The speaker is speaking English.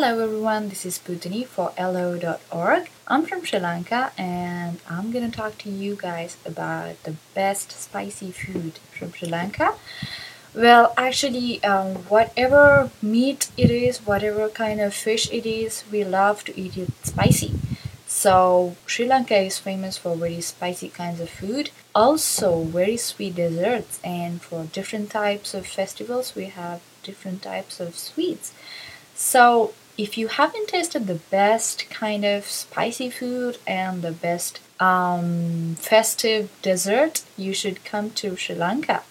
Hello everyone, this is Buddhini for elllo.org. I'm from Sri Lanka and I'm gonna talk to you guys about the best spicy food from Sri Lanka. Well, actually, um, whatever meat it is, whatever kind of fish it is, we love to eat it spicy. So, Sri Lanka is famous for very spicy kinds of food, also very sweet desserts, and for different types of festivals, we have different types of sweets. So, if you haven't tasted the best kind of spicy food and the best um, festive dessert, you should come to Sri Lanka.